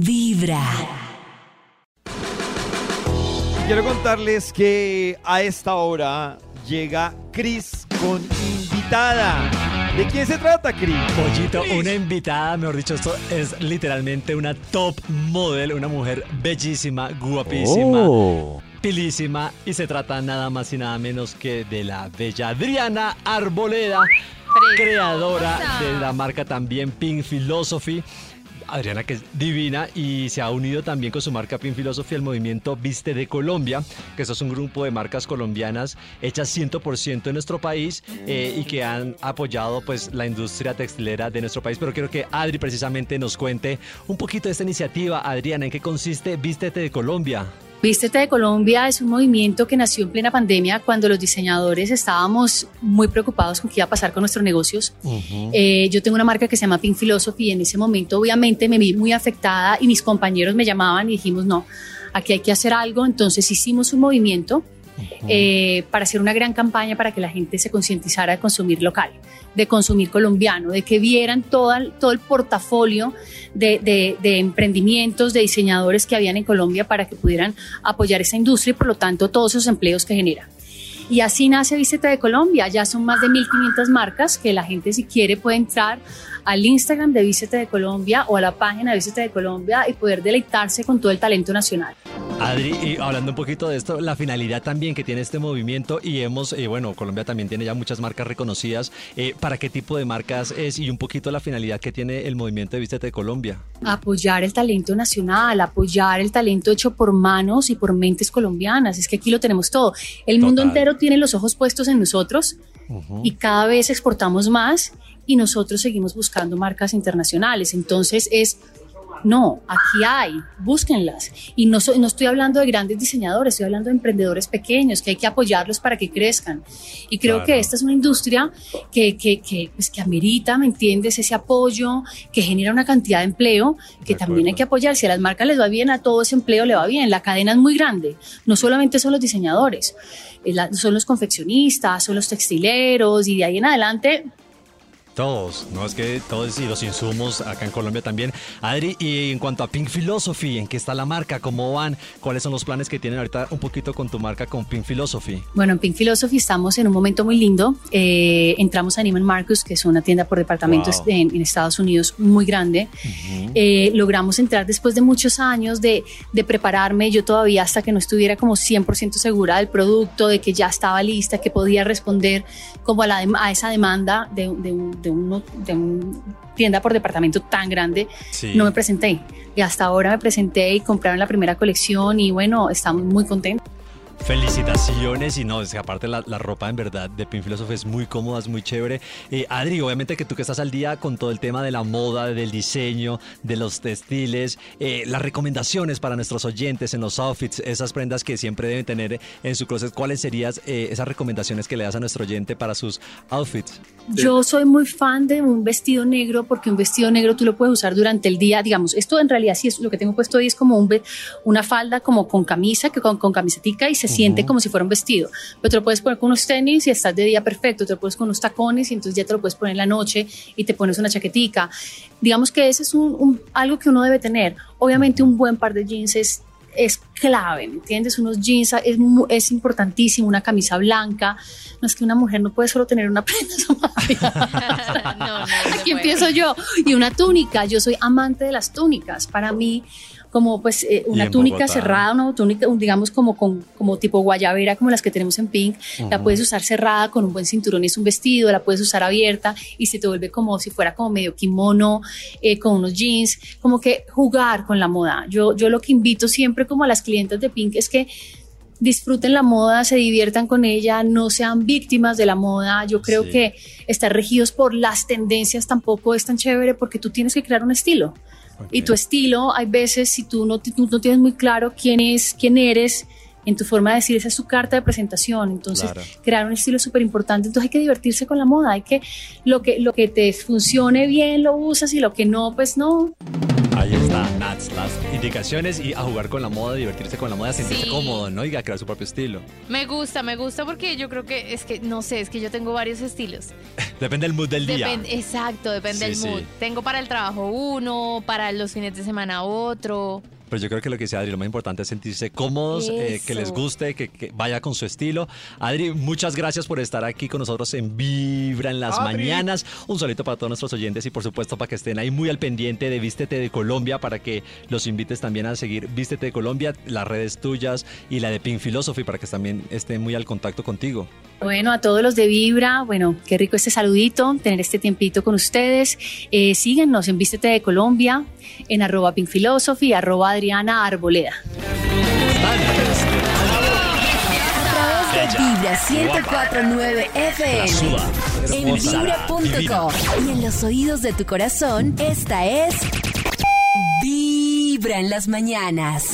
Vibra. Quiero contarles que a esta hora llega Chris con invitada. ¿De quién se trata, Chris? Pollito, una invitada, mejor dicho, esto es literalmente una top model, una mujer bellísima, guapísima, Oh. pilísima, y se trata nada más y nada menos que de la bella Adriana Arboleda, creadora de la marca también Pink Philosophy. Adriana que es divina y se ha unido también con su marca Pink Philosophy al movimiento Viste de Colombia, que eso es un grupo de marcas colombianas hechas 100% en nuestro país eh, y que han apoyado pues la industria textilera de nuestro país. Pero quiero que Adri precisamente nos cuente un poquito de esta iniciativa. Adriana, ¿en qué consiste Vístete de Colombia? Vístete de Colombia es un movimiento que nació en plena pandemia cuando los diseñadores estábamos muy preocupados con qué iba a pasar con nuestros negocios. Eh, yo tengo una marca que se llama Pink Philosophy y en ese momento obviamente me vi muy afectada y mis compañeros me llamaban y dijimos, no, aquí hay que hacer algo. Entonces hicimos un movimiento eh, para hacer una gran campaña para que la gente se concientizara de consumir local, de consumir colombiano, de que vieran todo el, portafolio de emprendimientos, de diseñadores que habían en Colombia para que pudieran apoyar esa industria y por lo tanto todos esos empleos que genera. Y así nace Vístete de Colombia. Ya son más de 1.500 marcas que la gente si quiere puede entrar al Instagram de Vístete de Colombia o a la página de Vístete de Colombia y poder deleitarse con todo el talento nacional. Adri, y hablando un poquito de esto, la finalidad también que tiene este movimiento y hemos, eh, bueno, Colombia también tiene ya muchas marcas reconocidas. eh, ¿Para qué tipo de marcas es y un poquito la finalidad que tiene el movimiento de Vístete de Colombia? apoyar el talento nacional, apoyar el talento hecho por manos y por mentes colombianas. Es que aquí lo tenemos todo. El mundo entero tiene los ojos puestos en nosotros y cada vez exportamos más y nosotros seguimos buscando marcas internacionales. Entonces es, no, aquí hay, búsquenlas. Y no, estoy hablando de grandes diseñadores, estoy hablando de emprendedores pequeños, que hay que apoyarlos para que crezcan. Y creo Claro. que esta es una industria que, que, que, pues, que amerita, ¿me entiendes? Ese apoyo, que genera una cantidad de empleo, que De también hay que apoyar. Si a las marcas les va bien, a todo ese empleo le va bien. La cadena es muy grande. No solamente son los diseñadores, eh, son los confeccionistas, son los textileros y de ahí en adelante Todos, no es que todos y los insumos acá en Colombia también. Adri, y en cuanto a Pink Philosophy, ¿en qué está la marca? ¿Cómo van? ¿Cuáles son los planes que tienen ahorita un poquito con tu marca con Pink Philosophy? Bueno, en Pink Philosophy estamos en un momento muy lindo. Eh, entramos a Neiman Marcus, que es una tienda por departamentos Wow. en, en Estados Unidos muy grande. Eh, logramos entrar después de muchos años de, de prepararme. Yo todavía hasta que no estuviera como 100% segura del producto, de que ya estaba lista, que podía responder como a, la a esa demanda de, de un- de uno- de un tienda por departamento tan grande, Sí. no me presenté. Y hasta ahora me presenté y compraron la primera colección y bueno, estamos muy contentos. Felicitaciones y no, es que aparte la, la ropa en verdad de Philosophy es muy cómoda, es muy chévere. Eh, Adri, obviamente que tú que estás al día con todo el tema de la moda, del diseño, de los textiles, eh, las recomendaciones para nuestros oyentes en los outfits, esas prendas que siempre deben tener en su closet, ¿cuáles serían eh, esas recomendaciones que le das a nuestro oyente para sus outfits? Yo soy muy fan de un vestido negro porque un vestido negro tú lo puedes usar durante el día. Digamos, esto en realidad sí es lo que tengo puesto hoy es como un, una falda como con camisa, que con, con camisetica y se siente como si fuera un vestido. Pero te lo puedes poner con unos tenis y estás de día perfecto. Te lo puedes con unos tacones y entonces ya te lo puedes poner en la noche y te pones una chaquetica. Digamos que ese es un, un- algo que uno debe tener. Obviamente un buen par de jeans es es clave, ¿me entiendes? Unos jeans es, es importantísimo, una camisa blanca. No es que una mujer no puede solo tener una prenda. no, no, Aquí empiezo yo. Y una túnica. Yo soy amante de las túnicas. Para mí, como pues eh, una túnica Bogotá? cerrada, una túnica, digamos como con como tipo guayabera, como las que tenemos en Pink, la puedes usar cerrada con un buen cinturón, es un vestido, la puedes usar abierta y se te vuelve como si fuera como medio kimono, eh, con unos jeans, como que jugar con la moda. Yo, yo lo que invito siempre como a las clientes de Pink es que disfruten la moda, se diviertan con ella, no sean víctimas de la moda. Yo creo Sí. que estar regidos por las tendencias tampoco es tan chévere porque tú tienes que crear un estilo. Y tu estilo, hay veces, si tú no, tú no tienes muy claro quién es, quién eres, en tu forma de decir, esa es su carta de presentación. Entonces, Claro. crear un estilo es súper importante. Entonces, hay que divertirse con la moda. Hay que, lo que, lo que te funcione bien lo usas y lo que no, pues no. Ahí está, Nats, las indicaciones y a jugar con la moda, divertirse con la moda, sentirse Sí. cómodo, ¿no? Y a crear su propio estilo. Me gusta, me gusta porque yo creo que es que, no sé, es que yo tengo varios estilos. Depende del mood del día. Exacto, depende Sí, del sí. mood. Tengo para el trabajo uno, para los fines de semana otro. Pero yo creo que lo que dice Adri, lo más importante es sentirse cómodos, eh, que les guste, que, que vaya con su estilo. Adri, muchas gracias por estar aquí con nosotros en Vibra en las Adri. mañanas. Un solito para todos nuestros oyentes y por supuesto para que estén ahí muy al pendiente de Vístete de Colombia, para que los invites también a seguir Vístete de Colombia, las redes tuyas y la de Pink Philosophy, para que también estén muy al contacto contigo. Bueno, a todos los de Vibra, bueno, qué rico este saludito, tener este tiempito con ustedes. Eh, síguenos en Vístete de Colombia, en arroba Pink Philosophy, arroba Adriana Arboleda. A través de Vibra 1049 FM. En vibra.com. Y en los oídos de tu corazón, esta es Vibra en las mañanas.